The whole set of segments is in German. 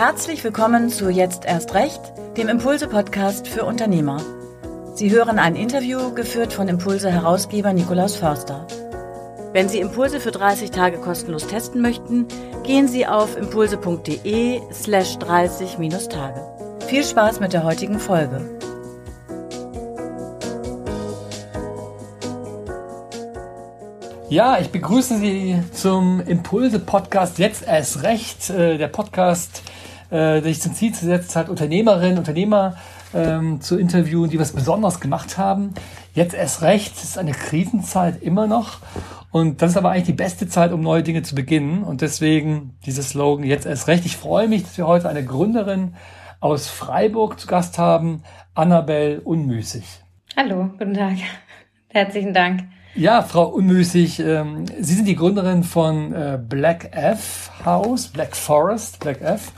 Herzlich willkommen zu Jetzt erst recht, dem Impulse-Podcast für Unternehmer. Sie hören ein Interview geführt von Impulse-Herausgeber Nikolaus Förster. Wenn Sie Impulse für 30 Tage kostenlos testen möchten, gehen Sie auf impulse.de slash 30-Tage. Viel Spaß mit der heutigen Folge. Ja, ich begrüße Sie zum Impulse-Podcast Jetzt erst recht. Äh, der Podcast, äh, sich zum Ziel gesetzt hat, Unternehmerinnen, Unternehmer ähm, zu interviewen, die was Besonderes gemacht haben. Jetzt erst recht, es ist eine Krisenzeit immer noch. Und das ist aber eigentlich die beste Zeit, um neue Dinge zu beginnen. Und deswegen dieses Slogan jetzt erst recht. Ich freue mich, dass wir heute eine Gründerin aus Freiburg zu Gast haben, Annabel Unmüßig. Hallo, guten Tag. Herzlichen Dank. Ja, Frau Unmüßig, ähm, Sie sind die Gründerin von äh, Black F House, Black Forest, Black F.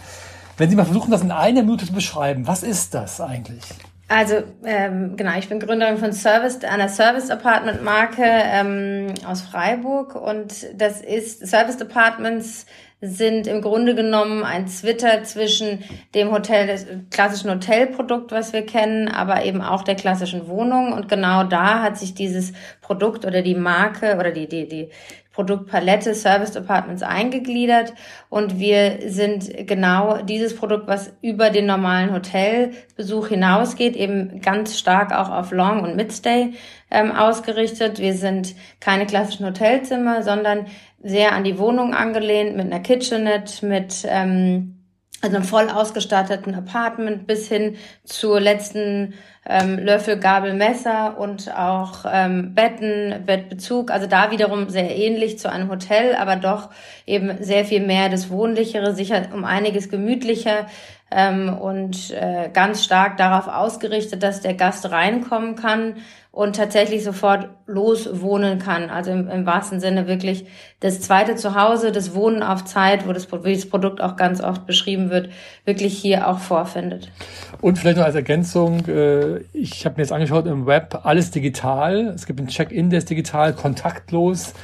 Wenn Sie mal versuchen, das in einer Minute zu beschreiben, was ist das eigentlich? Also ähm, genau, ich bin Gründerin von Service, einer Service Apartment Marke ähm, aus Freiburg und das ist Service Apartments sind im Grunde genommen ein Twitter zwischen dem Hotel, des klassischen Hotelprodukt, was wir kennen, aber eben auch der klassischen Wohnung. Und genau da hat sich dieses Produkt oder die Marke oder die, die, die Produktpalette Service Departments eingegliedert und wir sind genau dieses Produkt, was über den normalen Hotelbesuch hinausgeht, eben ganz stark auch auf Long- und Midstay ähm, ausgerichtet. Wir sind keine klassischen Hotelzimmer, sondern sehr an die Wohnung angelehnt mit einer Kitchenette, mit ähm, also einem voll ausgestatteten Apartment bis hin zur letzten ähm, Löffel, Gabel, Messer und auch ähm, Betten, Bettbezug. Also da wiederum sehr ähnlich zu einem Hotel, aber doch eben sehr viel mehr das Wohnlichere, sicher um einiges gemütlicher ähm, und äh, ganz stark darauf ausgerichtet, dass der Gast reinkommen kann und tatsächlich sofort loswohnen kann. Also im, im wahrsten Sinne wirklich das zweite Zuhause, das Wohnen auf Zeit, wo das, wie das Produkt auch ganz oft beschrieben wird, wirklich hier auch vorfindet. Und vielleicht noch als Ergänzung, äh, ich habe mir jetzt angeschaut im Web, alles digital. Es gibt ein Check-in, der ist digital, kontaktlos.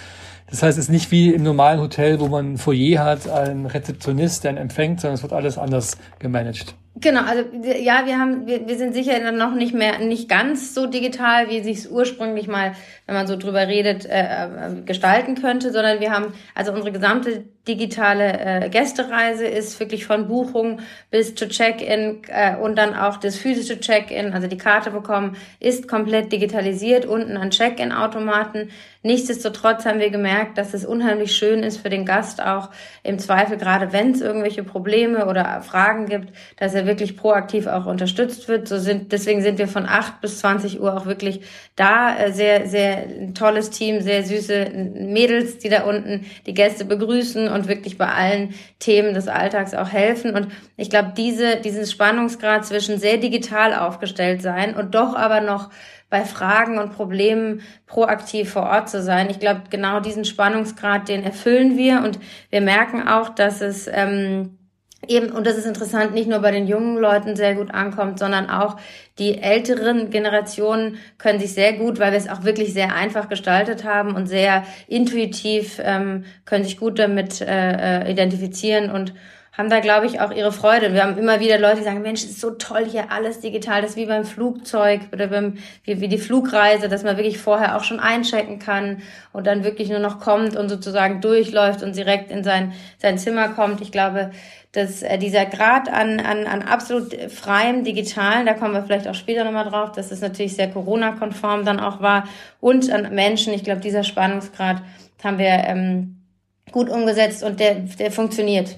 Das heißt, es ist nicht wie im normalen Hotel, wo man ein Foyer hat, einen Rezeptionist, der ihn empfängt, sondern es wird alles anders gemanagt. Genau, also ja, wir haben, wir, wir sind sicher dann noch nicht mehr, nicht ganz so digital, wie sich ursprünglich mal, wenn man so drüber redet, äh, äh, gestalten könnte, sondern wir haben, also unsere gesamte digitale äh, Gästereise ist wirklich von Buchung bis zu Check-in äh, und dann auch das physische Check-in, also die Karte bekommen, ist komplett digitalisiert, unten an Check-in-Automaten. Nichtsdestotrotz haben wir gemerkt, dass es unheimlich schön ist für den Gast auch im Zweifel, gerade wenn es irgendwelche Probleme oder Fragen gibt, dass er wirklich proaktiv auch unterstützt wird. So sind, deswegen sind wir von 8 bis 20 Uhr auch wirklich da. Äh, sehr, sehr tolles Team, sehr süße Mädels, die da unten die Gäste begrüßen und wirklich bei allen Themen des Alltags auch helfen. Und ich glaube, diese, diesen Spannungsgrad zwischen sehr digital aufgestellt sein und doch aber noch bei Fragen und Problemen proaktiv vor Ort zu sein. Ich glaube, genau diesen Spannungsgrad, den erfüllen wir und wir merken auch, dass es ähm, eben, und das ist interessant, nicht nur bei den jungen Leuten sehr gut ankommt, sondern auch die älteren Generationen können sich sehr gut, weil wir es auch wirklich sehr einfach gestaltet haben und sehr intuitiv, ähm, können sich gut damit äh, äh identifizieren und haben da, glaube ich, auch ihre Freude. Wir haben immer wieder Leute, die sagen, Mensch, es ist so toll hier alles digital. Das ist wie beim Flugzeug oder beim, wie, wie die Flugreise, dass man wirklich vorher auch schon einchecken kann und dann wirklich nur noch kommt und sozusagen durchläuft und direkt in sein, sein Zimmer kommt. Ich glaube, dass äh, dieser Grad an, an, an absolut freiem Digitalen, da kommen wir vielleicht auch später nochmal drauf, dass es natürlich sehr Corona-konform dann auch war und an Menschen, ich glaube, dieser Spannungsgrad haben wir ähm, gut umgesetzt und der, der funktioniert.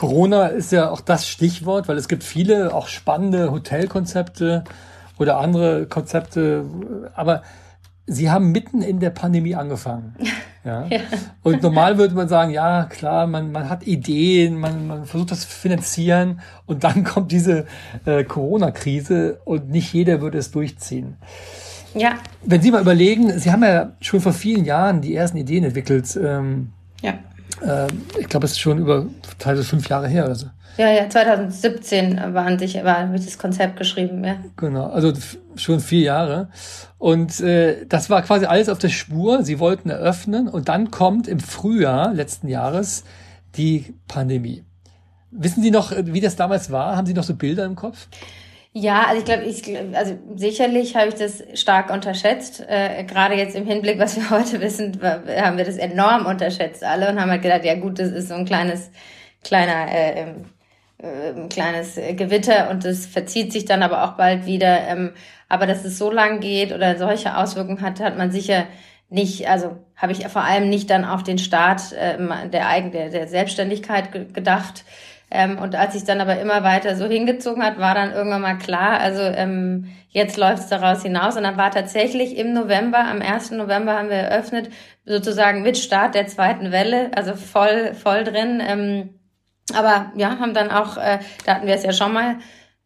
Corona ist ja auch das Stichwort, weil es gibt viele auch spannende Hotelkonzepte oder andere Konzepte, aber Sie haben mitten in der Pandemie angefangen. Ja? ja. Und normal würde man sagen, ja, klar, man, man hat Ideen, man, man versucht das zu finanzieren und dann kommt diese äh, Corona-Krise und nicht jeder würde es durchziehen. Ja. Wenn Sie mal überlegen, Sie haben ja schon vor vielen Jahren die ersten Ideen entwickelt. Ähm, ja. Äh, ich glaube, es ist schon über teilweise fünf Jahre her oder so. Ja, ja, 2017 war an sich, war, das Konzept geschrieben, ja. Genau, also schon vier Jahre. Und äh, das war quasi alles auf der Spur. Sie wollten eröffnen und dann kommt im Frühjahr letzten Jahres die Pandemie. Wissen Sie noch, wie das damals war? Haben Sie noch so Bilder im Kopf? Ja, also ich glaube, ich, also sicherlich habe ich das stark unterschätzt. Äh, Gerade jetzt im Hinblick, was wir heute wissen, haben wir das enorm unterschätzt alle und haben halt gedacht, ja gut, das ist so ein kleines, kleiner, äh, äh, kleines Gewitter und das verzieht sich dann aber auch bald wieder. Ähm, aber dass es so lang geht oder solche Auswirkungen hat, hat man sicher nicht, also habe ich vor allem nicht dann auf den Start äh, der, Eigen, der, der Selbstständigkeit gedacht. Ähm, und als sich dann aber immer weiter so hingezogen hat, war dann irgendwann mal klar, also ähm, jetzt läuft es daraus hinaus. Und dann war tatsächlich im November, am 1. November haben wir eröffnet, sozusagen mit Start der zweiten Welle, also voll, voll drin. Ähm, aber ja, haben dann auch, äh, da hatten wir es ja schon mal,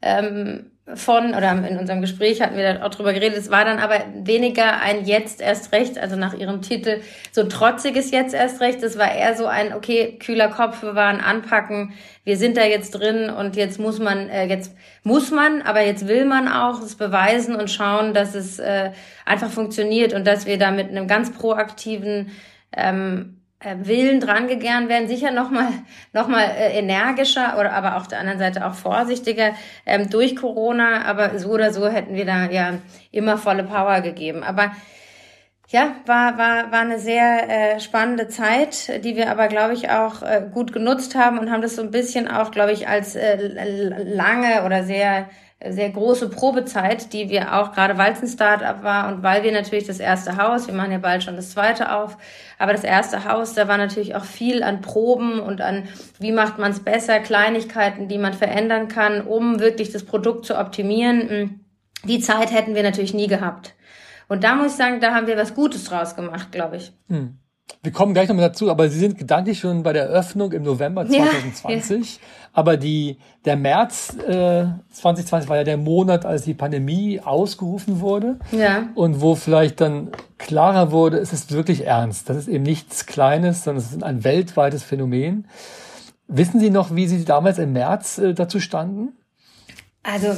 ähm, von, oder in unserem Gespräch hatten wir auch drüber geredet, es war dann aber weniger ein Jetzt erst recht, also nach ihrem Titel, so trotziges Jetzt erst recht. Es war eher so ein, okay, kühler Kopf bewahren, anpacken, wir sind da jetzt drin und jetzt muss man, äh, jetzt muss man, aber jetzt will man auch es beweisen und schauen, dass es äh, einfach funktioniert und dass wir da mit einem ganz proaktiven ähm, äh, Willen drangegangen werden, sicher nochmal noch mal, äh, energischer oder aber auf der anderen Seite auch vorsichtiger ähm, durch Corona, aber so oder so hätten wir da ja immer volle Power gegeben. Aber ja, war, war, war eine sehr äh, spannende Zeit, die wir aber, glaube ich, auch äh, gut genutzt haben und haben das so ein bisschen auch, glaube ich, als äh, lange oder sehr sehr große Probezeit, die wir auch gerade weil es ein Startup war und weil wir natürlich das erste Haus, wir machen ja bald schon das zweite auf, aber das erste Haus, da war natürlich auch viel an Proben und an, wie macht man es besser, Kleinigkeiten, die man verändern kann, um wirklich das Produkt zu optimieren. Die Zeit hätten wir natürlich nie gehabt. Und da muss ich sagen, da haben wir was Gutes draus gemacht, glaube ich. Hm. Wir kommen gleich nochmal dazu, aber Sie sind gedanklich schon bei der Eröffnung im November 2020. Ja, ja. Aber die, der März äh, 2020 war ja der Monat, als die Pandemie ausgerufen wurde. Ja. Und wo vielleicht dann klarer wurde, es ist wirklich ernst. Das ist eben nichts Kleines, sondern es ist ein weltweites Phänomen. Wissen Sie noch, wie Sie damals im März äh, dazu standen? Also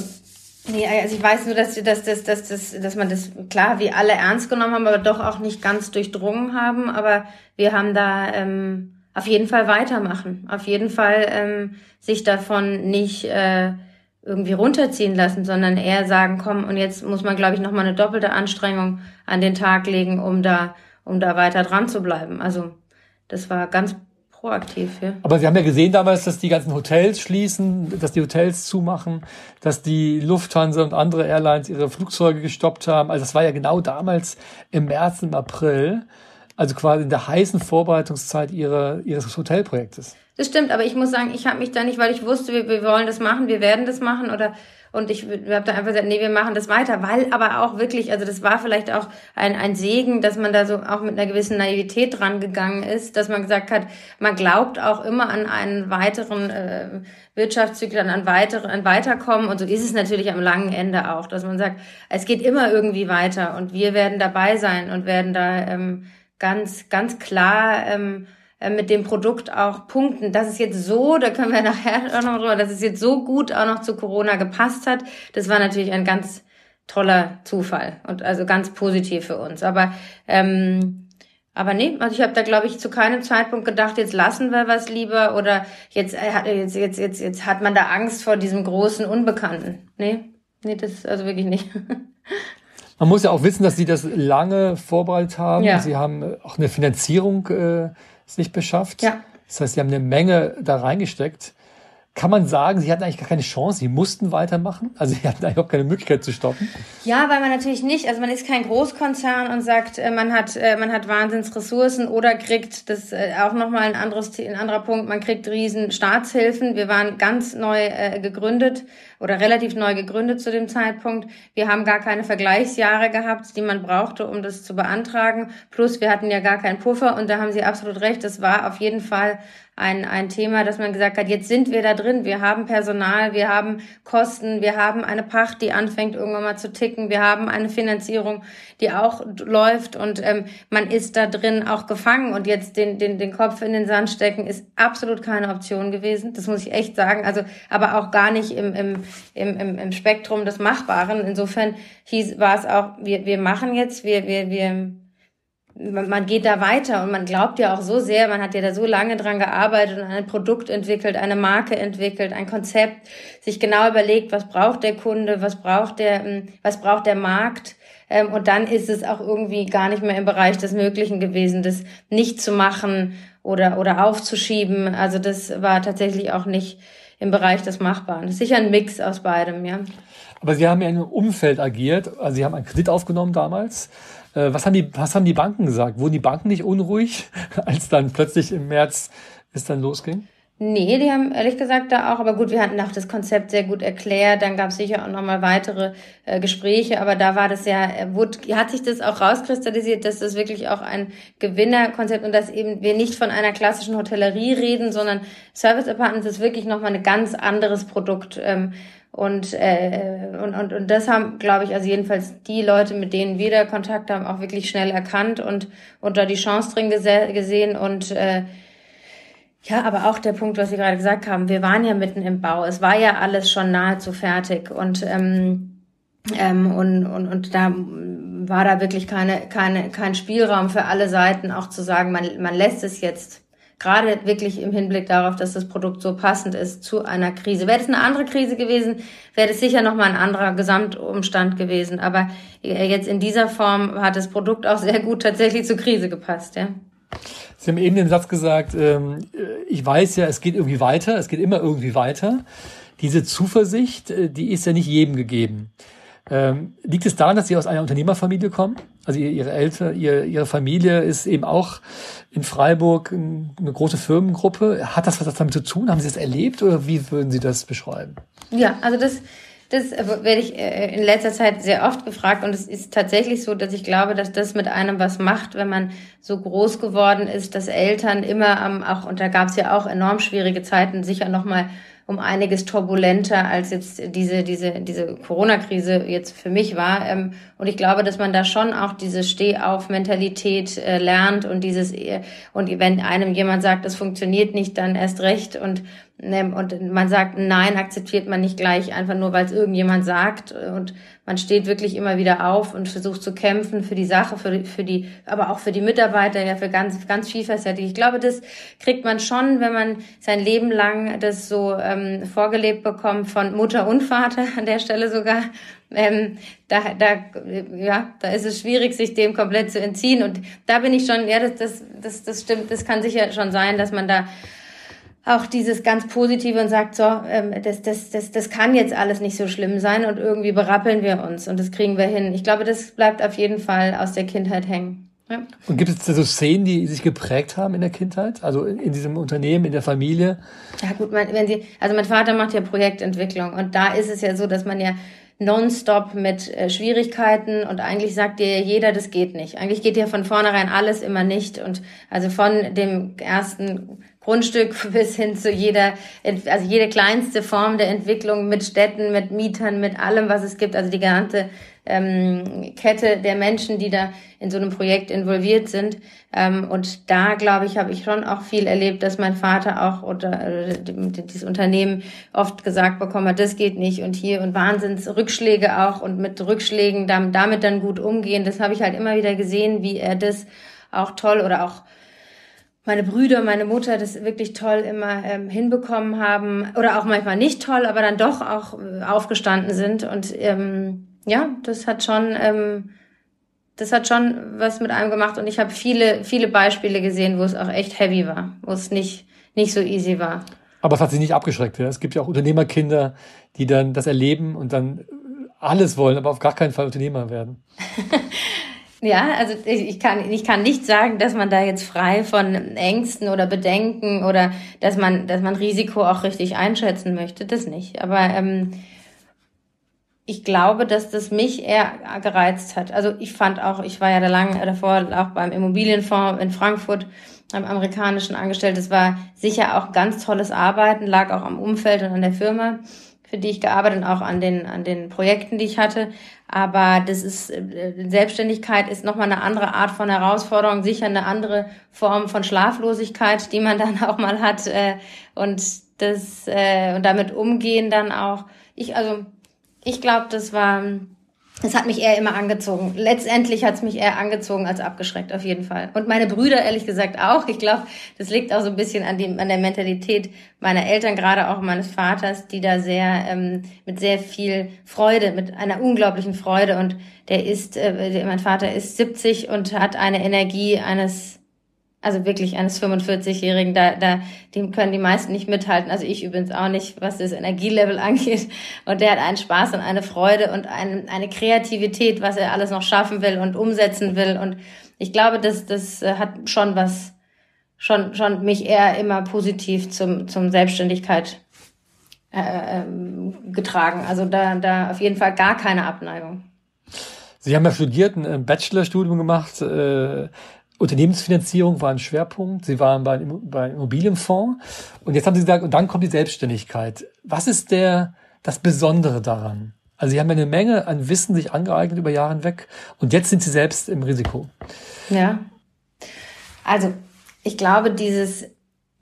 Nee, also ich weiß nur, dass, dass, dass, dass, dass, dass man das klar wie alle ernst genommen haben, aber doch auch nicht ganz durchdrungen haben. Aber wir haben da ähm, auf jeden Fall weitermachen. Auf jeden Fall ähm, sich davon nicht äh, irgendwie runterziehen lassen, sondern eher sagen, komm, und jetzt muss man, glaube ich, nochmal eine doppelte Anstrengung an den Tag legen, um da, um da weiter dran zu bleiben. Also das war ganz proaktiv. Ja. Aber Sie haben ja gesehen damals, dass die ganzen Hotels schließen, dass die Hotels zumachen, dass die Lufthansa und andere Airlines ihre Flugzeuge gestoppt haben. Also das war ja genau damals im März, im April, also quasi in der heißen Vorbereitungszeit ihrer, ihres Hotelprojektes. Das stimmt, aber ich muss sagen, ich habe mich da nicht, weil ich wusste, wir, wir wollen das machen, wir werden das machen oder und ich habe da einfach gesagt, nee, wir machen das weiter, weil aber auch wirklich, also das war vielleicht auch ein, ein Segen, dass man da so auch mit einer gewissen Naivität dran gegangen ist, dass man gesagt hat, man glaubt auch immer an einen weiteren äh, Wirtschaftszyklus, an weitere, an Weiterkommen. Und so ist es natürlich am langen Ende auch, dass man sagt, es geht immer irgendwie weiter und wir werden dabei sein und werden da ähm, ganz, ganz klar ähm, äh, mit dem Produkt auch punkten. Dass es jetzt so, da können wir nachher auch noch drüber, dass es jetzt so gut auch noch zu Corona gepasst hat, das war natürlich ein ganz toller Zufall und also ganz positiv für uns. Aber ähm, aber nee, also ich habe da glaube ich zu keinem Zeitpunkt gedacht, jetzt lassen wir was lieber oder jetzt äh, jetzt jetzt jetzt jetzt hat man da Angst vor diesem großen Unbekannten. Nee, nee, das also wirklich nicht. Man muss ja auch wissen, dass Sie das lange vorbereitet haben. Ja. Sie haben auch eine Finanzierung äh, sich beschafft. Ja. Das heißt, Sie haben eine Menge da reingesteckt. Kann man sagen, sie hatten eigentlich gar keine Chance, sie mussten weitermachen? Also sie hatten eigentlich auch keine Möglichkeit zu stoppen? Ja, weil man natürlich nicht, also man ist kein Großkonzern und sagt, äh, man hat, äh, man hat Wahnsinnsressourcen oder kriegt, das äh, auch nochmal ein anderes, ein anderer Punkt, man kriegt riesen Staatshilfen. Wir waren ganz neu gegründet oder relativ neu gegründet zu dem Zeitpunkt. Wir haben gar keine Vergleichsjahre gehabt, die man brauchte, um das zu beantragen. Plus wir hatten ja gar keinen Puffer und da haben Sie absolut recht, das war auf jeden Fall ein, ein Thema, dass man gesagt hat, jetzt sind wir da drin, wir haben Personal, wir haben Kosten, wir haben eine Pacht, die anfängt irgendwann mal zu ticken, wir haben eine Finanzierung, die auch läuft. Und ähm, man ist da drin auch gefangen. Und jetzt den, den, den Kopf in den Sand stecken ist absolut keine Option gewesen, das muss ich echt sagen, also aber auch gar nicht im, im, im, im, Spektrum des Machbaren. Insofern hieß, war es auch, wir, wir machen jetzt, wir, wir, wir man geht da weiter und man glaubt ja auch so sehr, man hat ja da so lange dran gearbeitet und ein Produkt entwickelt, eine Marke entwickelt, ein Konzept, sich genau überlegt, was braucht der Kunde, was braucht der, ähm, was braucht der Markt. Ähm, und dann ist es auch irgendwie gar nicht mehr im Bereich des Möglichen gewesen, das nicht zu machen oder, oder aufzuschieben. Also das war tatsächlich auch nicht im Bereich des Machbaren. Das ist sicher ein Mix aus beidem, ja. Aber Sie haben ja in einem Umfeld agiert. Also Sie haben einen Kredit aufgenommen damals. Äh, was haben die, was haben die Banken gesagt? Wurden die Banken nicht unruhig, als dann plötzlich im März es dann losging? Nee, die haben ehrlich gesagt da auch, aber gut, wir hatten auch das Konzept sehr gut erklärt, dann gab es sicher auch nochmal weitere äh, Gespräche, aber da war das ja, äh, wurde, hat sich das auch rauskristallisiert, dass das wirklich auch ein Gewinnerkonzept und dass eben wir nicht von einer klassischen Hotellerie reden, sondern Service Apartments ist wirklich nochmal ein ganz anderes Produkt. Ähm, und, äh, und, und, und das haben, glaube ich, also jedenfalls die Leute, mit denen wir da Kontakt haben, auch wirklich schnell erkannt und, und da die Chance drin gese gesehen. Und äh, ja, aber auch der Punkt, was Sie gerade gesagt haben, wir waren ja mitten im Bau. Es war ja alles schon nahezu fertig. Und, ähm, ähm, und, und, und da war da wirklich keine, keine, kein Spielraum für alle Seiten, auch zu sagen, man, man lässt es jetzt Gerade wirklich im Hinblick darauf, dass das Produkt so passend ist zu einer Krise. Wäre das eine andere Krise gewesen, wäre das sicher nochmal ein anderer Gesamtumstand gewesen. Aber jetzt in dieser Form hat das Produkt auch sehr gut tatsächlich zur Krise gepasst, ja. Sie haben eben den Satz gesagt, ähm, ich weiß ja, es geht irgendwie weiter, es geht immer irgendwie weiter. Diese Zuversicht, äh, die ist ja nicht jedem gegeben. Ähm, liegt es daran, dass Sie aus einer Unternehmerfamilie kommen? Also Ihre Eltern, Ihre, Familie ist eben auch in Freiburg eine große Firmengruppe. Hat das was damit zu tun? Haben Sie das erlebt oder wie würden Sie das beschreiben? Ja, also das, das werde ich äh, in letzter Zeit sehr oft gefragt und es ist tatsächlich so, dass ich glaube, dass das mit einem was macht, wenn man so groß geworden ist, dass Eltern immer am, auch, und da gab es ja auch enorm schwierige Zeiten, sicher nochmal um einiges turbulenter als jetzt diese diese diese Corona-Krise jetzt für mich war. Ähm, und ich glaube, dass man da schon auch diese Stehauf-Mentalität äh, lernt und dieses äh, und wenn einem jemand sagt, das funktioniert nicht, dann erst recht und und man sagt Nein, akzeptiert man nicht gleich einfach nur, weil es irgendjemand sagt und man steht wirklich immer wieder auf und versucht zu kämpfen für die Sache, für, für die, aber auch für die Mitarbeiter, ja, für ganz, ganz vielfältig. Ich glaube, das kriegt man schon, wenn man sein Leben lang das so ähm, vorgelebt bekommt von Mutter und Vater an der Stelle sogar. Ähm, da, da, ja, da ist es schwierig, sich dem komplett zu entziehen. Und da bin ich schon, ja, das, das, das, das stimmt, das kann sicher schon sein, dass man da auch dieses ganz Positive und sagt, so, ähm, das, das, das, das kann jetzt alles nicht so schlimm sein und irgendwie berappeln wir uns und das kriegen wir hin. Ich glaube, das bleibt auf jeden Fall aus der Kindheit hängen. Ja. Und gibt es da so Szenen, die sich geprägt haben in der Kindheit? Also in, in diesem Unternehmen, in der Familie? Ja gut, mein, wenn Sie, also mein Vater macht ja Projektentwicklung und da ist es ja so, dass man ja nonstop mit äh, Schwierigkeiten und eigentlich sagt dir jeder, das geht nicht. Eigentlich geht ja von vornherein alles immer nicht und also von dem ersten Grundstück bis hin zu jeder, also jede kleinste Form der Entwicklung mit Städten, mit Mietern, mit allem, was es gibt, also die ganze ähm, Kette der Menschen, die da in so einem Projekt involviert sind. Ähm, und da, glaube ich, habe ich schon auch viel erlebt, dass mein Vater auch oder äh, dieses Unternehmen oft gesagt bekommen hat, das geht nicht und hier und Wahnsinnsrückschläge auch und mit Rückschlägen damit dann gut umgehen. Das habe ich halt immer wieder gesehen, wie er das auch toll oder auch meine Brüder, meine Mutter das wirklich toll immer ähm, hinbekommen haben oder auch manchmal nicht toll, aber dann doch auch äh, aufgestanden sind und ähm, ja, das hat schon ähm, das hat schon was mit einem gemacht und ich habe viele viele Beispiele gesehen, wo es auch echt heavy war, wo es nicht nicht so easy war. Aber es hat sich nicht abgeschreckt. Ja? Es gibt ja auch Unternehmerkinder, die dann das erleben und dann alles wollen, aber auf gar keinen Fall Unternehmer werden. Ja, also ich kann, ich kann nicht sagen, dass man da jetzt frei von Ängsten oder Bedenken oder dass man, dass man Risiko auch richtig einschätzen möchte. Das nicht. Aber ähm, ich glaube, dass das mich eher gereizt hat. Also ich fand auch, ich war ja da lange davor auch beim Immobilienfonds in Frankfurt beim amerikanischen angestellt. Das war sicher auch ganz tolles Arbeiten, lag auch am Umfeld und an der Firma für die ich gearbeitet und auch an den, an den Projekten, die ich hatte. Aber das ist, äh, Selbstständigkeit ist nochmal eine andere Art von Herausforderung, sicher eine andere Form von Schlaflosigkeit, die man dann auch mal hat. Äh, und das, äh, und damit umgehen dann auch. Ich, also, ich glaube, das war, es hat mich eher immer angezogen. Letztendlich hat es mich eher angezogen als abgeschreckt, auf jeden Fall. Und meine Brüder, ehrlich gesagt, auch. Ich glaube, das liegt auch so ein bisschen an, dem, an der Mentalität meiner Eltern, gerade auch meines Vaters, die da sehr, ähm, mit sehr viel Freude, mit einer unglaublichen Freude und der ist, äh, mein Vater ist 70 und hat eine Energie eines also wirklich eines 45-Jährigen, da, da, dem können die meisten nicht mithalten. Also ich übrigens auch nicht, was das Energielevel angeht. Und der hat einen Spaß und eine Freude und ein, eine Kreativität, was er alles noch schaffen will und umsetzen will. Und ich glaube, das, das äh, hat schon was, schon, schon mich eher immer positiv zum, zum Selbstständigkeit äh, ähm, getragen. Also da, da auf jeden Fall gar keine Abneigung. Sie haben ja studiert, ein Bachelorstudium gemacht. Äh, Unternehmensfinanzierung war ein Schwerpunkt. Sie waren bei, bei Immobilienfonds. Und jetzt haben Sie gesagt, und dann kommt die Selbstständigkeit. Was ist der, das Besondere daran? Also Sie haben eine Menge an Wissen sich angeeignet über Jahre hinweg. Und jetzt sind Sie selbst im Risiko. Ja. Also, ich glaube, dieses,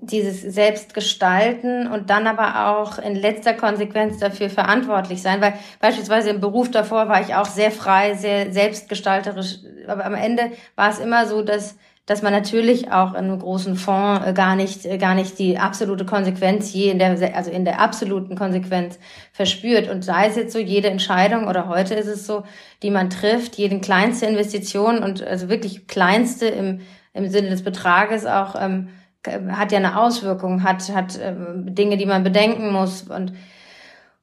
dieses Selbstgestalten und dann aber auch in letzter Konsequenz dafür verantwortlich sein, weil beispielsweise im Beruf davor war ich auch sehr frei, sehr selbstgestalterisch, aber am Ende war es immer so, dass dass man natürlich auch in einem großen Fonds äh, gar nicht äh, gar nicht die absolute Konsequenz je in der also in der absoluten Konsequenz verspürt. Und sei es jetzt so jede Entscheidung oder heute ist es so, die man trifft, jede kleinste Investition und also wirklich kleinste im im Sinne des Betrages auch ähm, hat ja eine Auswirkung, hat, hat ähm, Dinge, die man bedenken muss und,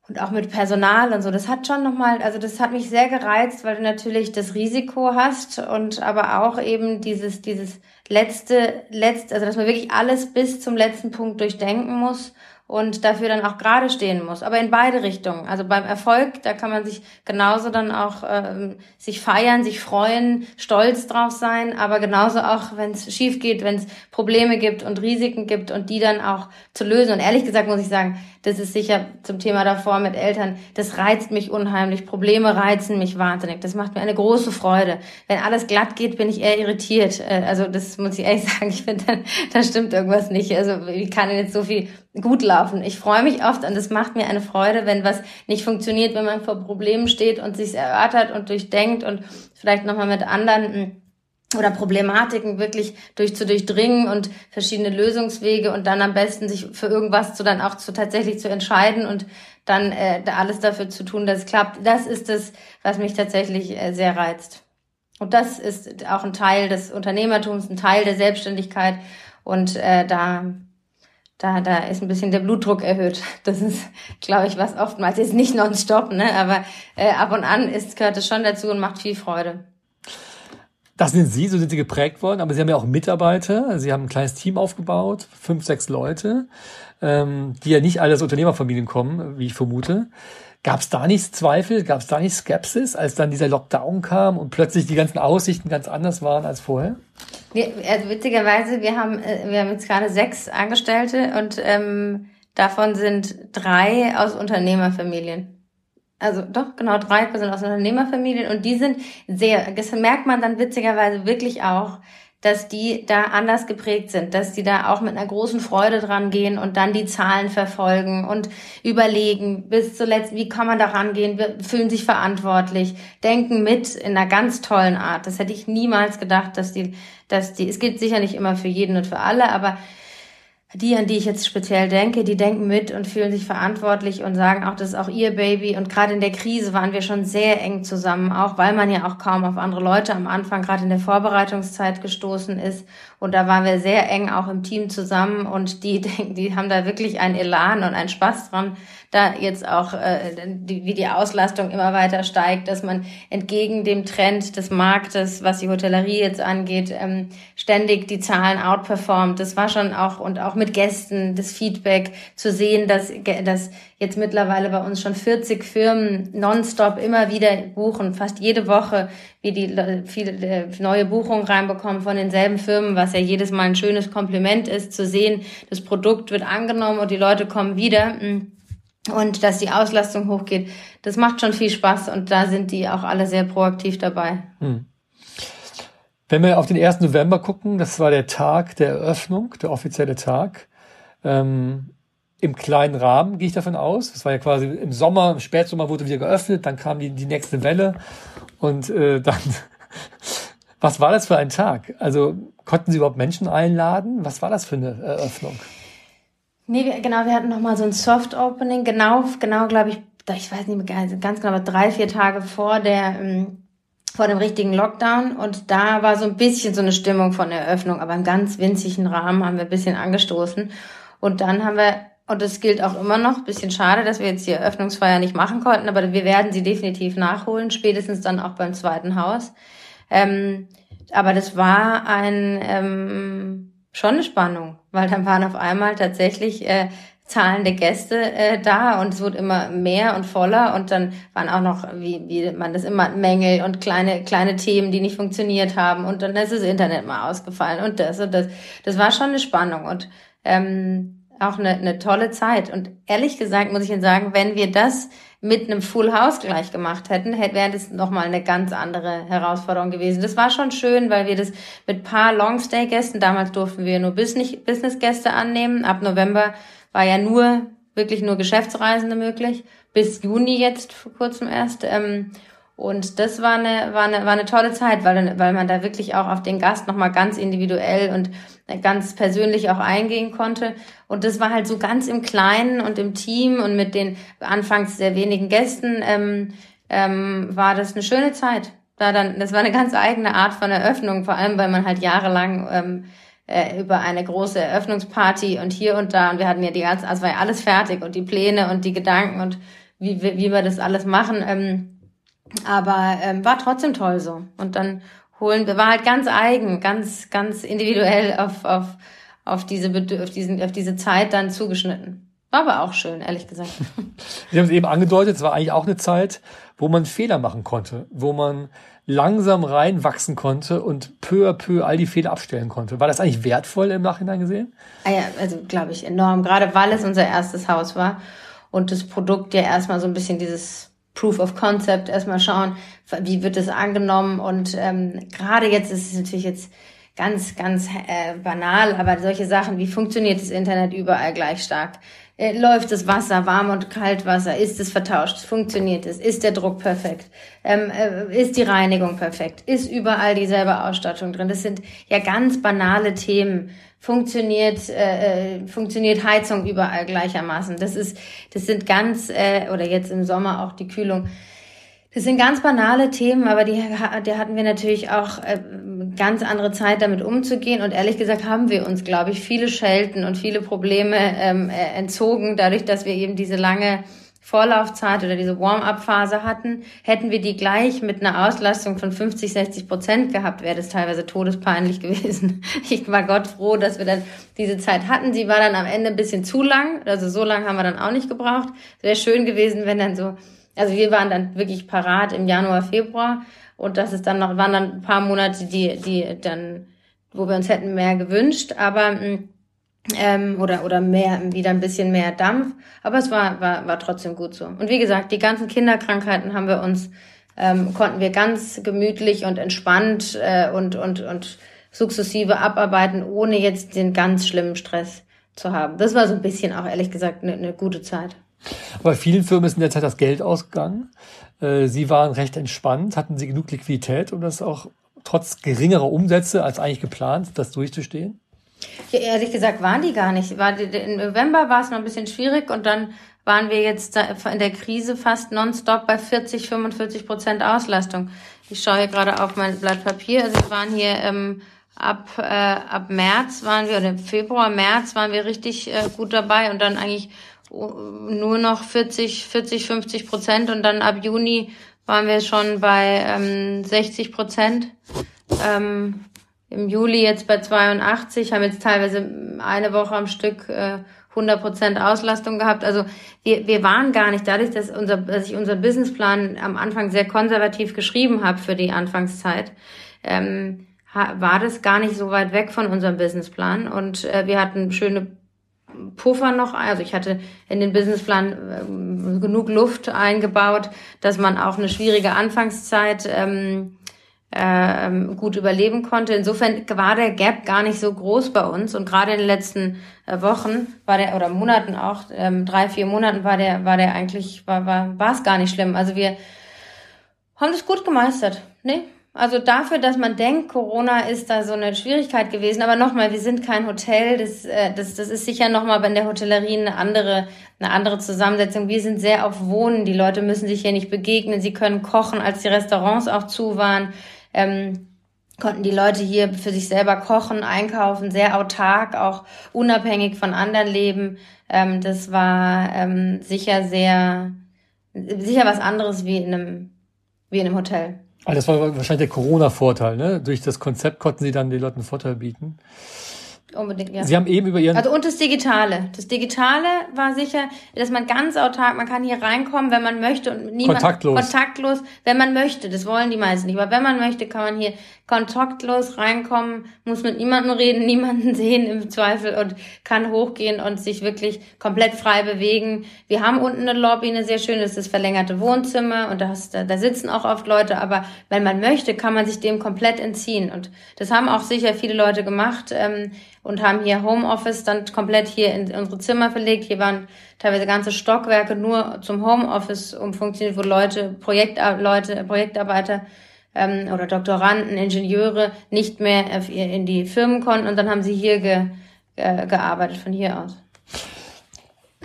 und auch mit Personal und so. Das hat schon nochmal, also das hat mich sehr gereizt, weil du natürlich das Risiko hast und aber auch eben dieses, dieses letzte, letzte, also dass man wirklich alles bis zum letzten Punkt durchdenken muss und dafür dann auch gerade stehen muss. Aber in beide Richtungen. Also beim Erfolg, da kann man sich genauso dann auch ähm, sich feiern, sich freuen, stolz drauf sein, aber genauso auch, wenn es schief geht, wenn es Probleme gibt und Risiken gibt und die dann auch zu lösen. Und ehrlich gesagt muss ich sagen, das ist sicher zum Thema davor mit Eltern, das reizt mich unheimlich. Probleme reizen mich wahnsinnig. Das macht mir eine große Freude. Wenn alles glatt geht, bin ich eher irritiert. Äh, also das muss ich ehrlich sagen, ich finde, da stimmt irgendwas nicht. Also wie kann denn jetzt so viel gut laufen? Ich freue mich oft und es macht mir eine Freude, wenn was nicht funktioniert, wenn man vor Problemen steht und sich erörtert und durchdenkt und vielleicht nochmal mit anderen hm, oder Problematiken wirklich durch zu durchdringen und verschiedene Lösungswege und dann am besten sich für irgendwas zu dann auch zu tatsächlich zu entscheiden und dann äh, alles dafür zu tun, dass es klappt. Das ist es, was mich tatsächlich äh, sehr reizt. Und das ist auch ein Teil des Unternehmertums, ein Teil der Selbstständigkeit und äh, da da, da ist ein bisschen der Blutdruck erhöht. Das ist, glaube ich, was oftmals ist nicht nonstop, ne? aber äh, ab und an ist, gehört es schon dazu und macht viel Freude. Das sind Sie, so sind Sie geprägt worden, aber Sie haben ja auch Mitarbeiter. Sie haben ein kleines Team aufgebaut, fünf, sechs Leute, ähm, die ja nicht alle aus Unternehmerfamilien kommen, wie ich vermute. Gab es da nicht Zweifel, gab es da nicht Skepsis, als dann dieser Lockdown kam und plötzlich die ganzen Aussichten ganz anders waren als vorher? Wir, also witzigerweise, wir haben, äh, wir haben jetzt gerade sechs Angestellte und ähm, davon sind drei aus Unternehmerfamilien. Also doch, genau, drei sind aus Unternehmerfamilien und die sind sehr, das merkt man dann witzigerweise wirklich auch, dass die da anders geprägt sind, dass die da auch mit einer großen Freude dran gehen und dann die Zahlen verfolgen und überlegen, bis zuletzt, wie kann man da rangehen, fühlen sich verantwortlich, denken mit in einer ganz tollen Art. Das hätte ich niemals gedacht, dass die, dass die, es gilt sicher nicht immer für jeden und für alle, aber die, an die ich jetzt speziell denke, die denken mit und fühlen sich verantwortlich und sagen auch, das ist auch ihr Baby. Und gerade in der Krise waren wir schon sehr eng zusammen, auch weil man ja auch kaum auf andere Leute am Anfang, gerade in der Vorbereitungszeit gestoßen ist. Und da waren wir sehr eng auch im Team zusammen und die denken, die haben da wirklich einen Elan und einen Spaß dran, da jetzt auch, äh, die, wie die Auslastung immer weiter steigt, dass man entgegen dem Trend des Marktes, was die Hotellerie jetzt angeht, ähm, ständig die Zahlen outperformt. Das war schon auch, und auch mit Gästen, das Feedback zu sehen, dass, dass jetzt mittlerweile bei uns schon 40 Firmen nonstop immer wieder buchen, fast jede Woche, wie die viele äh, neue Buchungen reinbekommen von denselben Firmen, was ja jedes Mal ein schönes Kompliment ist, zu sehen, das Produkt wird angenommen und die Leute kommen wieder. Mm und dass die Auslastung hochgeht. Das macht schon viel Spaß und da sind die auch alle sehr proaktiv dabei. Hm. Wenn wir auf den 1. November gucken, das war der Tag der Eröffnung, der offizielle Tag. Ähm, im kleinen Rahmen, gehe ich davon aus. Das war ja quasi im Sommer, im Spätsommer wurde wieder geöffnet, dann kam die, die nächste Welle und äh, dann, was war das für ein Tag? Also konnten Sie überhaupt Menschen einladen? Was war das für eine Eröffnung? Nee, wir, genau, wir hatten nochmal so ein Soft Opening, genau, genau, glaube ich, ich weiß nicht mehr ganz genau, aber drei, vier Tage vor der, ähm, vor dem richtigen Lockdown und da war so ein bisschen so eine Stimmung von Eröffnung, aber im ganz winzigen Rahmen haben wir ein bisschen angestoßen und dann haben wir und das gilt auch immer noch, bisschen schade, dass wir jetzt die Eröffnungsfeier nicht machen konnten, aber wir werden sie definitiv nachholen, spätestens dann auch beim zweiten Haus. Ähm, aber das war ein ähm, schon eine Spannung, weil dann waren auf einmal tatsächlich äh, zahlende Gäste äh, da und es wurde immer mehr und voller und dann waren auch noch, wie, wie man das immer, Mängel und kleine, kleine Themen, die nicht funktioniert haben und dann ist das Internet mal ausgefallen und das und das. Das war schon eine Spannung und ähm, auch eine, eine tolle Zeit. Und ehrlich gesagt muss ich Ihnen sagen, wenn wir das mit einem Full House gleich gemacht hätten, hätte, wäre das nochmal eine ganz andere Herausforderung gewesen. Das war schon schön, weil wir das mit paar Longstay-Gästen, damals durften wir nur Business-Gäste annehmen. Ab November war ja nur, wirklich nur Geschäftsreisende möglich. Bis Juni jetzt vor kurzem erst. Ähm, und das war eine, war eine, war eine tolle Zeit, weil, weil man da wirklich auch auf den Gast nochmal ganz individuell und ganz persönlich auch eingehen konnte. Und das war halt so ganz im Kleinen und im Team und mit den anfangs sehr wenigen Gästen ähm, ähm, war das eine schöne Zeit. Da dann, das war eine ganz eigene Art von Eröffnung, vor allem weil man halt jahrelang ähm, äh, über eine große Eröffnungsparty und hier und da und wir hatten ja die ganze, also war ja alles fertig und die Pläne und die Gedanken und wie, wie, wie wir das alles machen. Ähm, aber ähm, war trotzdem toll so. Und dann holen wir, war halt ganz eigen, ganz, ganz individuell auf, auf, auf diese, auf diesen, auf diese Zeit dann zugeschnitten. War aber auch schön, ehrlich gesagt. Sie haben es eben angedeutet, es war eigentlich auch eine Zeit, wo man Fehler machen konnte, wo man langsam reinwachsen konnte und peu à peu all die Fehler abstellen konnte. War das eigentlich wertvoll im Nachhinein gesehen? Ah ja, also glaube ich enorm, gerade weil es unser erstes Haus war und das Produkt ja erstmal so ein bisschen dieses Proof of Concept erstmal schauen, wie wird es angenommen und ähm, gerade jetzt ist es natürlich jetzt ganz, ganz äh, banal, aber solche Sachen, wie funktioniert das Internet überall gleich stark? Äh, läuft das Wasser, warm und Kaltwasser? Ist es vertauscht? Funktioniert es? Ist der Druck perfekt? Ähm, äh, ist die Reinigung perfekt? Ist überall dieselbe Ausstattung drin? Das sind ja ganz banale Themen, funktioniert, äh, äh, funktioniert Heizung überall gleichermaßen. Das ist, das sind ganz, äh, oder jetzt im Sommer auch die Kühlung. Das sind ganz banale Themen, aber die, die hatten wir natürlich auch äh, ganz andere Zeit damit umzugehen. Und ehrlich gesagt haben wir uns, glaube ich, viele Schelten und viele Probleme ähm, äh, entzogen, dadurch, dass wir eben diese lange Vorlaufzeit oder diese Warm-up-Phase hatten, hätten wir die gleich mit einer Auslastung von 50, 60 Prozent gehabt, wäre das teilweise todespeinlich gewesen. Ich war Gott froh, dass wir dann diese Zeit hatten. Sie war dann am Ende ein bisschen zu lang, also so lang haben wir dann auch nicht gebraucht. Es wäre schön gewesen, wenn dann so, also wir waren dann wirklich parat im Januar, Februar und das ist dann noch, waren dann ein paar Monate, die, die dann, wo wir uns hätten mehr gewünscht, aber mm, ähm, oder oder mehr wieder ein bisschen mehr Dampf, aber es war war war trotzdem gut so. Und wie gesagt, die ganzen Kinderkrankheiten haben wir uns ähm, konnten wir ganz gemütlich und entspannt äh, und und und sukzessive abarbeiten, ohne jetzt den ganz schlimmen Stress zu haben. Das war so ein bisschen auch ehrlich gesagt eine, eine gute Zeit. Bei vielen Firmen ist in der Zeit das Geld ausgegangen. Äh, Sie waren recht entspannt. Hatten Sie genug Liquidität, um das auch trotz geringerer Umsätze als eigentlich geplant, das durchzustehen? Ja, ehrlich gesagt waren die gar nicht. Im November war es noch ein bisschen schwierig und dann waren wir jetzt in der Krise fast nonstop bei 40, 45 Prozent Auslastung. Ich schaue hier gerade auf mein Blatt Papier. Also wir waren hier ähm, ab, äh, ab März waren wir, oder im Februar, März waren wir richtig äh, gut dabei und dann eigentlich nur noch 40, 40, 50 Prozent und dann ab Juni waren wir schon bei ähm, 60 Prozent. Ähm, im Juli jetzt bei 82, haben jetzt teilweise eine Woche am Stück äh, 100% Auslastung gehabt. Also wir, wir waren gar nicht, dadurch, dass, unser, dass ich unseren Businessplan am Anfang sehr konservativ geschrieben habe für die Anfangszeit, ähm, war das gar nicht so weit weg von unserem Businessplan. Und äh, wir hatten schöne Puffer noch, also ich hatte in den Businessplan äh, genug Luft eingebaut, dass man auch eine schwierige Anfangszeit ähm, äh, ähm, gut überleben konnte. Insofern war der Gap gar nicht so groß bei uns und gerade in den letzten äh, Wochen war der oder Monaten auch ähm, drei vier Monaten war der war der eigentlich war war war es gar nicht schlimm. Also wir haben das gut gemeistert, ne? Also dafür, dass man denkt, Corona ist da so eine Schwierigkeit gewesen. Aber nochmal, wir sind kein Hotel. Das, äh, das, das ist sicher nochmal bei der Hotellerie eine andere, eine andere Zusammensetzung. Wir sind sehr auf Wohnen. Die Leute müssen sich hier nicht begegnen. Sie können kochen, als die Restaurants auch zu waren. Ähm, konnten die Leute hier für sich selber kochen, einkaufen, sehr autark, auch unabhängig von anderen leben. Ähm, das war ähm, sicher sehr, sicher was anderes wie in einem, wie in einem Hotel. Also das war wahrscheinlich der Corona-Vorteil, ne? Durch das Konzept konnten sie dann den Leuten einen Vorteil bieten. Unbedingt, ja. Sie haben eben über Ihren... Also und das Digitale. Das Digitale war sicher, dass man ganz autark, man kann hier reinkommen, wenn man möchte und niemand... Kontaktlos. Kontaktlos, wenn man möchte. Das wollen die meisten nicht. Aber wenn man möchte, kann man hier kontaktlos reinkommen, muss mit niemandem reden, niemanden sehen im Zweifel und kann hochgehen und sich wirklich komplett frei bewegen. Wir haben unten eine Lobby, eine sehr schöne, das ist das verlängerte Wohnzimmer und da, da, da sitzen auch oft Leute, aber wenn man möchte, kann man sich dem komplett entziehen. Und das haben auch sicher viele Leute gemacht. Ähm, und haben hier Homeoffice dann komplett hier in unsere Zimmer verlegt. Hier waren teilweise ganze Stockwerke nur zum Homeoffice umfunktioniert, wo Leute, Projektleute, Projektarbeiter ähm, oder Doktoranden, Ingenieure nicht mehr in die Firmen konnten und dann haben sie hier ge, äh, gearbeitet von hier aus.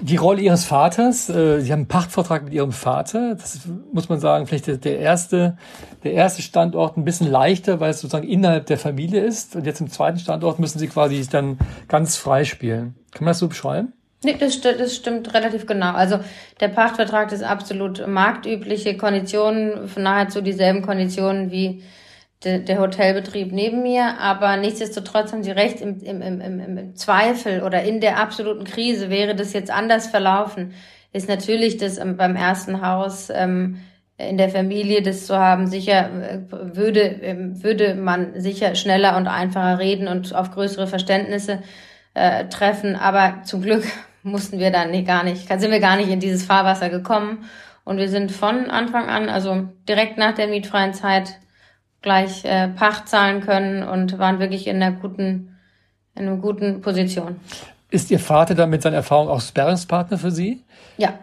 Die Rolle Ihres Vaters, äh, Sie haben einen Pachtvertrag mit Ihrem Vater. Das muss man sagen, vielleicht der erste, der erste Standort ein bisschen leichter, weil es sozusagen innerhalb der Familie ist. Und jetzt im zweiten Standort müssen Sie quasi dann ganz frei spielen. Kann man das so beschreiben? Nee, das, das stimmt relativ genau. Also der Pachtvertrag ist absolut marktübliche Konditionen, nahezu dieselben Konditionen wie de, der Hotelbetrieb neben mir, aber nichtsdestotrotz haben Sie recht, im, im, im, im Zweifel oder in der absoluten Krise wäre das jetzt anders verlaufen, ist natürlich das beim ersten Haus ähm, in der Familie das zu haben, sicher äh, würde, ähm, würde man sicher schneller und einfacher reden und auf größere Verständnisse äh, treffen. Aber zum Glück mussten wir dann gar nicht, sind wir gar nicht in dieses Fahrwasser gekommen. Und wir sind von Anfang an, also direkt nach der mietfreien Zeit, gleich äh, Pacht zahlen können und waren wirklich in einer guten, in einer guten Position. Ist Ihr Vater dann mit seiner Erfahrung auch Sparringspartner für Sie? Ja,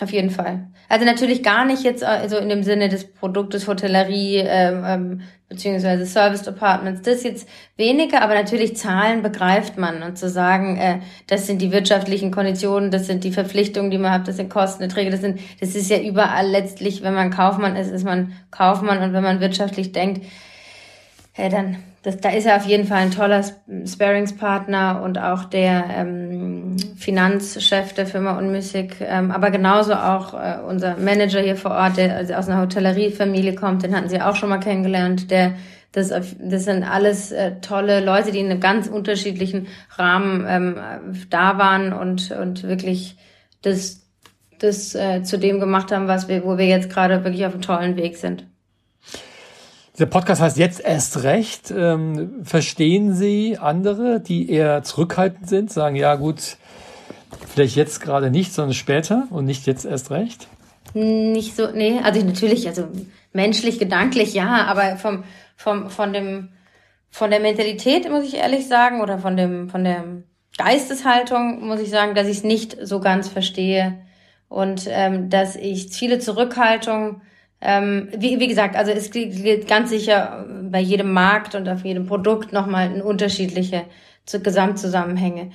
auf jeden Fall. Also natürlich gar nicht jetzt also in dem Sinne des Produktes Hotellerie ähm, ähm, beziehungsweise Service Departments, das jetzt weniger, aber natürlich Zahlen begreift man. Und zu sagen, äh, das sind die wirtschaftlichen Konditionen, das sind die Verpflichtungen, die man hat, das sind Kostenerträge, das sind, das ist ja überall letztlich, wenn man Kaufmann ist, ist man Kaufmann. Und wenn man wirtschaftlich denkt, äh, dann das, da ist er auf jeden Fall ein toller Sparingspartner und auch der ähm, Finanzchef der Firma Unmüßig, ähm, aber genauso auch äh, unser Manager hier vor Ort, der also aus einer Hotelleriefamilie kommt, den hatten Sie auch schon mal kennengelernt, der das, das sind alles äh, tolle Leute, die in einem ganz unterschiedlichen Rahmen ähm, da waren und, und wirklich das, das äh, zu dem gemacht haben, was wir, wo wir jetzt gerade wirklich auf einem tollen Weg sind. Der Podcast heißt jetzt erst recht. Ähm, verstehen Sie andere, die eher zurückhaltend sind, sagen, ja gut, vielleicht jetzt gerade nicht, sondern später und nicht jetzt erst recht? Nicht so, nee, also natürlich, also menschlich, gedanklich, ja, aber vom, vom, von dem, von der Mentalität, muss ich ehrlich sagen, oder von dem, von der Geisteshaltung, muss ich sagen, dass ich es nicht so ganz verstehe und ähm, dass ich viele Zurückhaltung ähm, wie, wie gesagt, also es gilt ganz sicher bei jedem Markt und auf jedem Produkt nochmal ein unterschiedliche Gesamtzusammenhänge.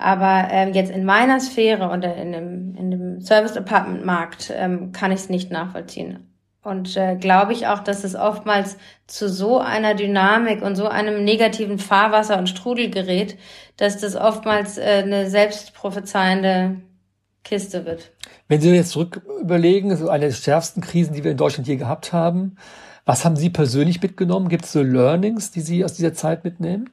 Aber ähm, jetzt in meiner Sphäre und in dem, in dem Service Apartment Markt ähm, kann ich es nicht nachvollziehen. Und äh, glaube ich auch, dass es oftmals zu so einer Dynamik und so einem negativen Fahrwasser und Strudel gerät, dass das oftmals äh, eine selbstprophezeiende Kiste wird. Wenn Sie jetzt zurück überlegen, so eine der schärfsten Krisen, die wir in Deutschland je gehabt haben, was haben Sie persönlich mitgenommen? Gibt es so Learnings, die Sie aus dieser Zeit mitnehmen?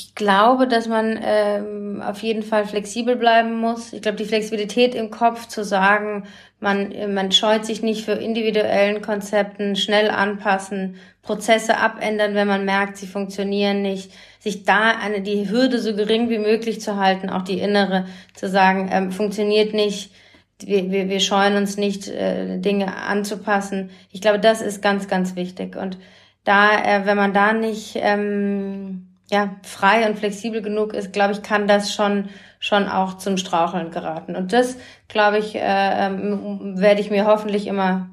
Ich glaube, dass man ähm, auf jeden Fall flexibel bleiben muss. Ich glaube, die Flexibilität im Kopf zu sagen, man, man scheut sich nicht für individuellen Konzepten, schnell anpassen, Prozesse abändern, wenn man merkt, sie funktionieren nicht, sich da eine, die Hürde so gering wie möglich zu halten, auch die innere, zu sagen, ähm, funktioniert nicht, wir, wir, wir scheuen uns nicht, äh, Dinge anzupassen. Ich glaube, das ist ganz, ganz wichtig. Und da, äh, wenn man da nicht ähm, ja, frei und flexibel genug ist, glaube ich, kann das schon schon auch zum Straucheln geraten. Und das, glaube ich, äh, ähm, werde ich mir hoffentlich immer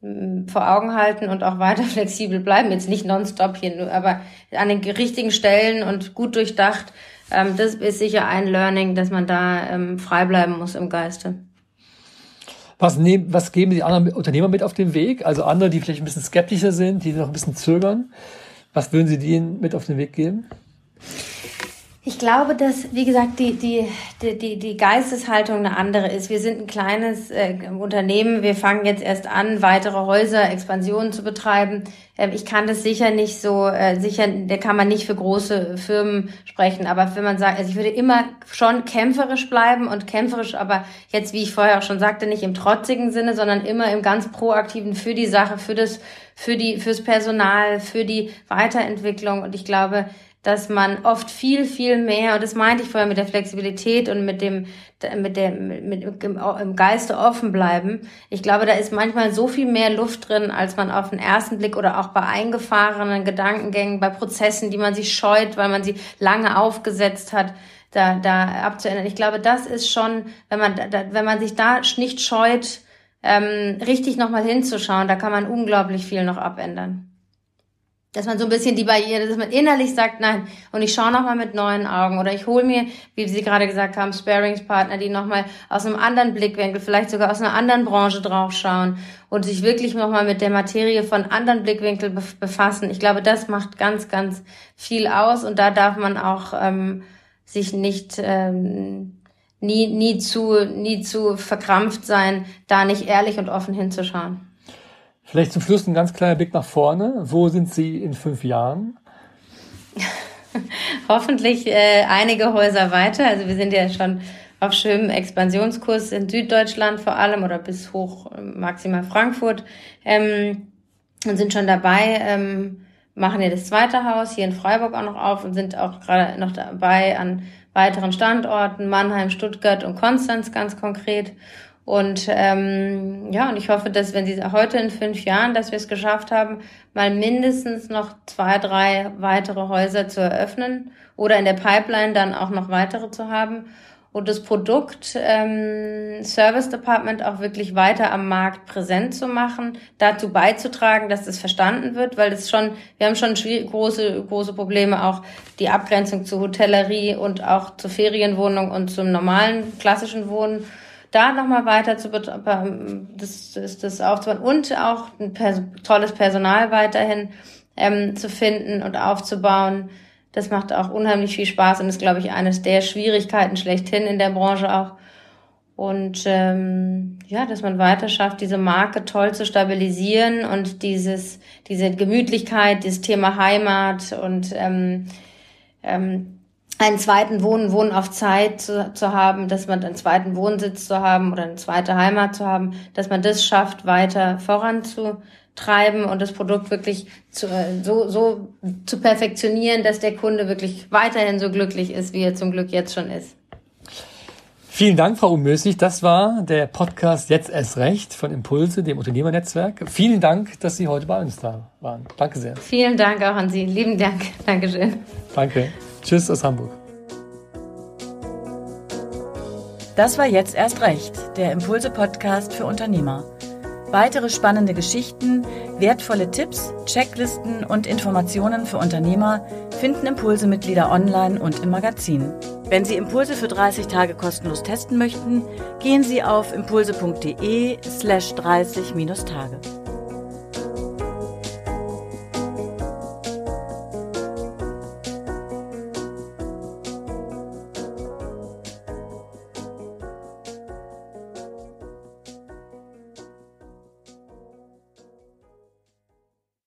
mm, vor Augen halten und auch weiter flexibel bleiben. Jetzt nicht nonstop hier, aber an den richtigen Stellen und gut durchdacht. Ähm, das ist sicher ein Learning, dass man da ähm, frei bleiben muss im Geiste. Was, nehmen, was geben Sie anderen Unternehmer mit auf den Weg? Also andere, die vielleicht ein bisschen skeptischer sind, die noch ein bisschen zögern. Was würden Sie denen mit auf den Weg geben? Ich glaube, dass, wie gesagt, die, die, die, die Geisteshaltung eine andere ist. Wir sind ein kleines äh, Unternehmen. Wir fangen jetzt erst an, weitere Häuser, Expansionen zu betreiben. Ähm, ich kann das sicher nicht so, äh, sicher, da kann man nicht für große Firmen sprechen. Aber wenn man sagt, also ich würde immer schon kämpferisch bleiben und kämpferisch, aber jetzt, wie ich vorher auch schon sagte, nicht im trotzigen Sinne, sondern immer im ganz proaktiven für die Sache, für das, für die, fürs Personal, für die Weiterentwicklung. Und ich glaube, dass man oft viel, viel mehr, und das meinte ich vorher mit der Flexibilität und mit dem, mit dem, mit, mit im Geiste offen bleiben. Ich glaube, da ist manchmal so viel mehr Luft drin, als man auf den ersten Blick oder auch bei eingefahrenen Gedankengängen, bei Prozessen, die man sich scheut, weil man sie lange aufgesetzt hat, da, da abzuändern. Ich glaube, das ist schon, wenn man, da, wenn man sich da nicht scheut, ähm, richtig nochmal hinzuschauen, da kann man unglaublich viel noch abändern dass man so ein bisschen die Barriere, dass man innerlich sagt, nein, und ich schaue nochmal mit neuen Augen oder ich hole mir, wie Sie gerade gesagt haben, Sparingspartner, die nochmal aus einem anderen Blickwinkel, vielleicht sogar aus einer anderen Branche draufschauen und sich wirklich nochmal mit der Materie von anderen Blickwinkeln befassen. Ich glaube, das macht ganz, ganz viel aus und da darf man auch ähm, sich nicht ähm, nie, nie zu, nie zu verkrampft sein, da nicht ehrlich und offen hinzuschauen. Vielleicht zum Schluss ein ganz kleiner Blick nach vorne. Wo sind Sie in fünf Jahren? Hoffentlich äh, einige Häuser weiter. Also wir sind ja schon auf schönem Expansionskurs in Süddeutschland vor allem oder bis hoch äh, maximal Frankfurt ähm, und sind schon dabei, ähm, machen ja das zweite Haus hier in Freiburg auch noch auf und sind auch gerade noch dabei an weiteren Standorten, Mannheim, Stuttgart und Konstanz ganz konkret. Und ähm, ja, und ich hoffe, dass wenn Sie heute in fünf Jahren, dass wir es geschafft haben, mal mindestens noch zwei, drei weitere Häuser zu eröffnen oder in der Pipeline dann auch noch weitere zu haben und das Produkt ähm, Service Department auch wirklich weiter am Markt präsent zu machen, dazu beizutragen, dass das verstanden wird, weil das schon, wir haben schon große große Probleme auch die Abgrenzung zur Hotellerie und auch zur Ferienwohnung und zum normalen klassischen Wohnen da nochmal weiter zu das, das, das aufzubauen und auch ein pers tolles Personal weiterhin ähm, zu finden und aufzubauen. Das macht auch unheimlich viel Spaß und ist, glaube ich, eines der Schwierigkeiten schlechthin in der Branche auch. Und ähm, ja, dass man weiter schafft, diese Marke toll zu stabilisieren und dieses, diese Gemütlichkeit, dieses Thema Heimat und ähm, ähm, einen zweiten Wohnen, Wohnen auf Zeit zu, zu haben, dass man einen zweiten Wohnsitz zu haben oder eine zweite Heimat zu haben, dass man das schafft, weiter voranzutreiben und das Produkt wirklich zu, äh, so, so zu perfektionieren, dass der Kunde wirklich weiterhin so glücklich ist, wie er zum Glück jetzt schon ist. Vielen Dank, Frau Umösig. Das war der Podcast Jetzt erst recht von Impulse, dem Unternehmernetzwerk. Vielen Dank, dass Sie heute bei uns da waren. Danke sehr. Vielen Dank auch an Sie. Lieben Dank. Dankeschön. Danke. Tschüss aus Hamburg. Das war jetzt erst recht, der Impulse-Podcast für Unternehmer. Weitere spannende Geschichten, wertvolle Tipps, Checklisten und Informationen für Unternehmer finden Impulse-Mitglieder online und im Magazin. Wenn Sie Impulse für 30 Tage kostenlos testen möchten, gehen Sie auf impulse.de slash 30-Tage.